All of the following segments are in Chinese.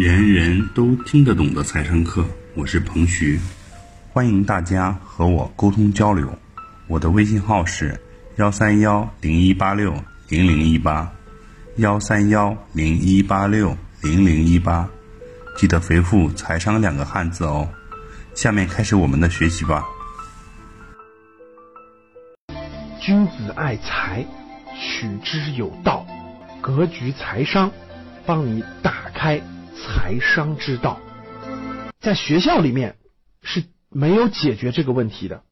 人人都听得懂的财商课，我是彭徐，欢迎大家和我沟通交流。我的微信号是幺三幺零一八六零零一八，幺三幺零一八六零零一八，记得回复“财商”两个汉字哦。下面开始我们的学习吧。君子爱财，取之有道。格局财商，帮你打开财商之道。在学校里面是没有解决这个问题的。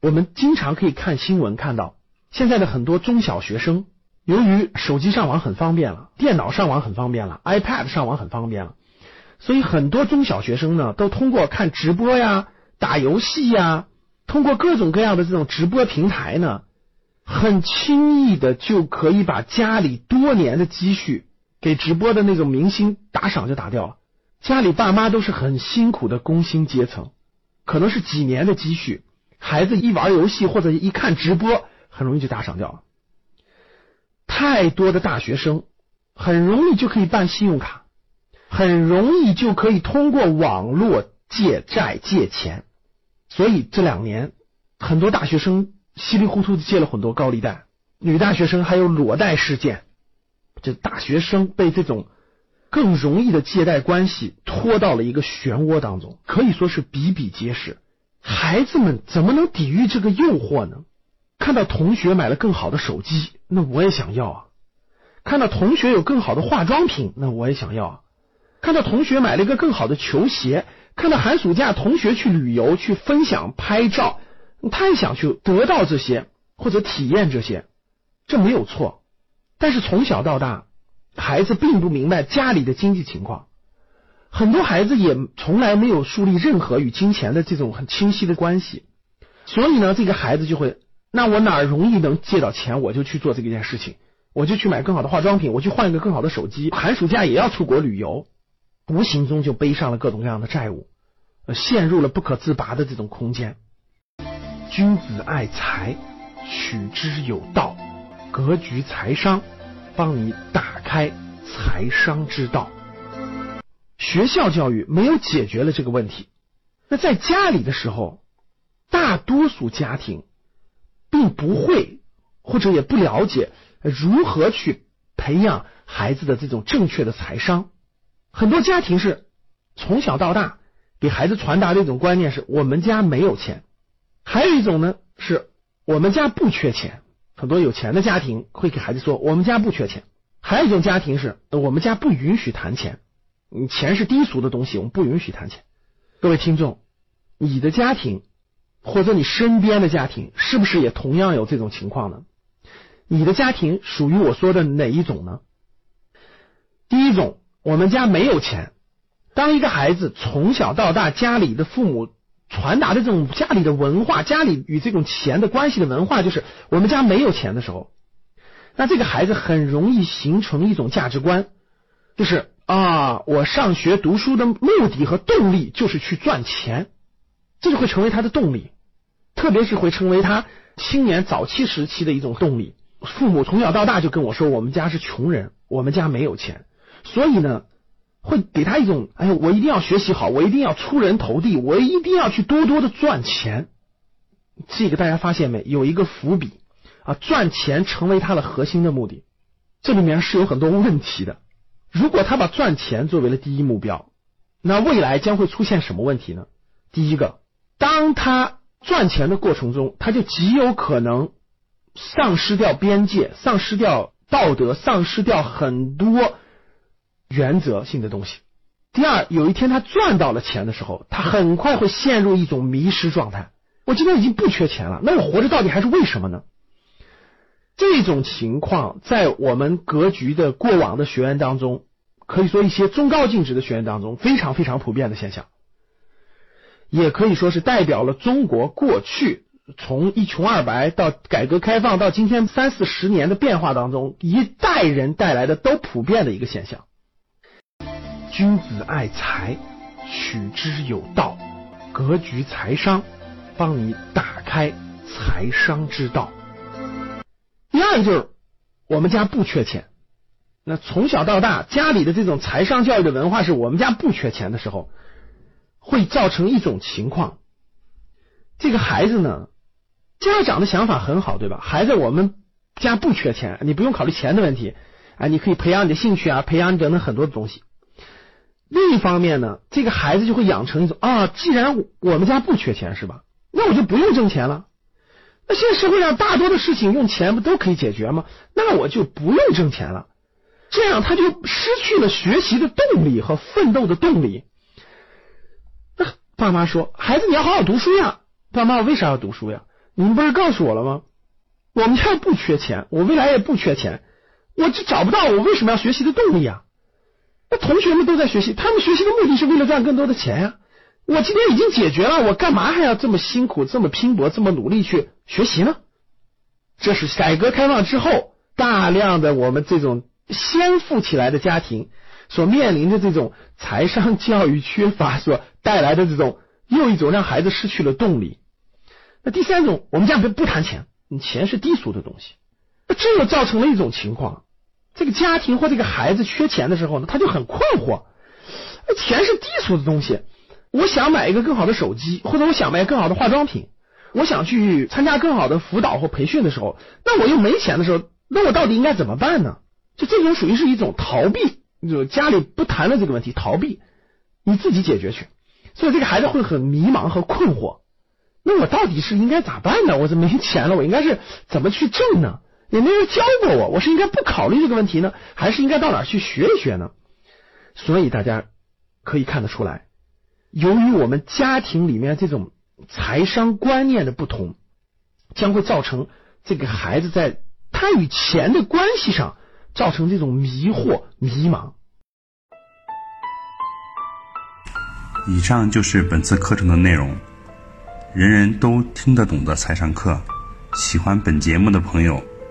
我们经常可以看新闻看到，现在的很多中小学生，由于手机上网很方便了，电脑上网很方便了，iPad 上网很方便了，所以很多中小学生呢，都通过看直播呀、打游戏呀，通过各种各样的这种直播平台呢。很轻易的就可以把家里多年的积蓄给直播的那个明星打赏就打掉了。家里爸妈都是很辛苦的工薪阶层，可能是几年的积蓄，孩子一玩游戏或者一看直播，很容易就打赏掉了。太多的大学生很容易就可以办信用卡，很容易就可以通过网络借债借钱，所以这两年很多大学生。稀里糊涂的借了很多高利贷，女大学生还有裸贷事件，这大学生被这种更容易的借贷关系拖到了一个漩涡当中，可以说是比比皆是。孩子们怎么能抵御这个诱惑呢？看到同学买了更好的手机，那我也想要啊；看到同学有更好的化妆品，那我也想要；啊；看到同学买了一个更好的球鞋，看到寒暑假同学去旅游去分享拍照。他也想去得到这些或者体验这些，这没有错。但是从小到大，孩子并不明白家里的经济情况，很多孩子也从来没有树立任何与金钱的这种很清晰的关系。所以呢，这个孩子就会，那我哪容易能借到钱，我就去做这件事情，我就去买更好的化妆品，我去换一个更好的手机，寒暑假也要出国旅游，无形中就背上了各种各样的债务，陷入了不可自拔的这种空间。君子爱财，取之有道。格局财商，帮你打开财商之道。学校教育没有解决了这个问题。那在家里的时候，大多数家庭并不会或者也不了解如何去培养孩子的这种正确的财商。很多家庭是从小到大给孩子传达的一种观念是：我们家没有钱。还有一种呢，是我们家不缺钱，很多有钱的家庭会给孩子说我们家不缺钱。还有一种家庭是我们家不允许谈钱，你钱是低俗的东西，我们不允许谈钱。各位听众，你的家庭或者你身边的家庭是不是也同样有这种情况呢？你的家庭属于我说的哪一种呢？第一种，我们家没有钱。当一个孩子从小到大，家里的父母。传达的这种家里的文化，家里与这种钱的关系的文化，就是我们家没有钱的时候，那这个孩子很容易形成一种价值观，就是啊，我上学读书的目的和动力就是去赚钱，这就会成为他的动力，特别是会成为他青年早期时期的一种动力。父母从小到大就跟我说，我们家是穷人，我们家没有钱，所以呢。会给他一种，哎呀，我一定要学习好，我一定要出人头地，我一定要去多多的赚钱。这个大家发现没？有一个伏笔啊，赚钱成为他的核心的目的，这里面是有很多问题的。如果他把赚钱作为了第一目标，那未来将会出现什么问题呢？第一个，当他赚钱的过程中，他就极有可能丧失掉边界，丧失掉道德，丧失掉很多。原则性的东西。第二，有一天他赚到了钱的时候，他很快会陷入一种迷失状态。我今天已经不缺钱了，那我活着到底还是为什么呢？这种情况在我们格局的过往的学员当中，可以说一些中高净值的学员当中非常非常普遍的现象，也可以说是代表了中国过去从一穷二白到改革开放到今天三四十年的变化当中，一代人带来的都普遍的一个现象。君子爱财，取之有道。格局财商，帮你打开财商之道。第二就是我们家不缺钱，那从小到大家里的这种财商教育的文化是我们家不缺钱的时候，会造成一种情况，这个孩子呢，家长的想法很好，对吧？孩子，我们家不缺钱，你不用考虑钱的问题，啊，你可以培养你的兴趣啊，培养你等等很多的东西。另一方面呢，这个孩子就会养成一种啊，既然我们家不缺钱，是吧？那我就不用挣钱了。那现在社会上大多的事情用钱不都可以解决吗？那我就不用挣钱了。这样他就失去了学习的动力和奋斗的动力。那爸妈说：“孩子，你要好好读书呀。”爸妈，我为啥要读书呀？你们不是告诉我了吗？我们家不缺钱，我未来也不缺钱，我就找不到我为什么要学习的动力啊？那同学们都在学习，他们学习的目的是为了赚更多的钱呀。我今天已经解决了，我干嘛还要这么辛苦、这么拼搏、这么努力去学习呢？这是改革开放之后大量的我们这种先富起来的家庭所面临的这种财商教育缺乏所带来的这种又一种让孩子失去了动力。那第三种，我们家不不谈钱，你钱是低俗的东西。那这又造成了一种情况：这个家庭或这个孩子缺钱的时候呢，他就很困惑。钱是低俗的东西。我想买一个更好的手机，或者我想买更好的化妆品，我想去参加更好的辅导或培训的时候，那我又没钱的时候，那我到底应该怎么办呢？就这种属于是一种逃避，就家里不谈论这个问题，逃避，你自己解决去。所以这个孩子会很迷茫和困惑。那我到底是应该咋办呢？我这没钱了，我应该是怎么去挣呢？也没人教过我，我是应该不考虑这个问题呢，还是应该到哪去学一学呢？所以大家可以看得出来。由于我们家庭里面这种财商观念的不同，将会造成这个孩子在他与钱的关系上造成这种迷惑、迷茫。以上就是本次课程的内容，人人都听得懂的财商课。喜欢本节目的朋友，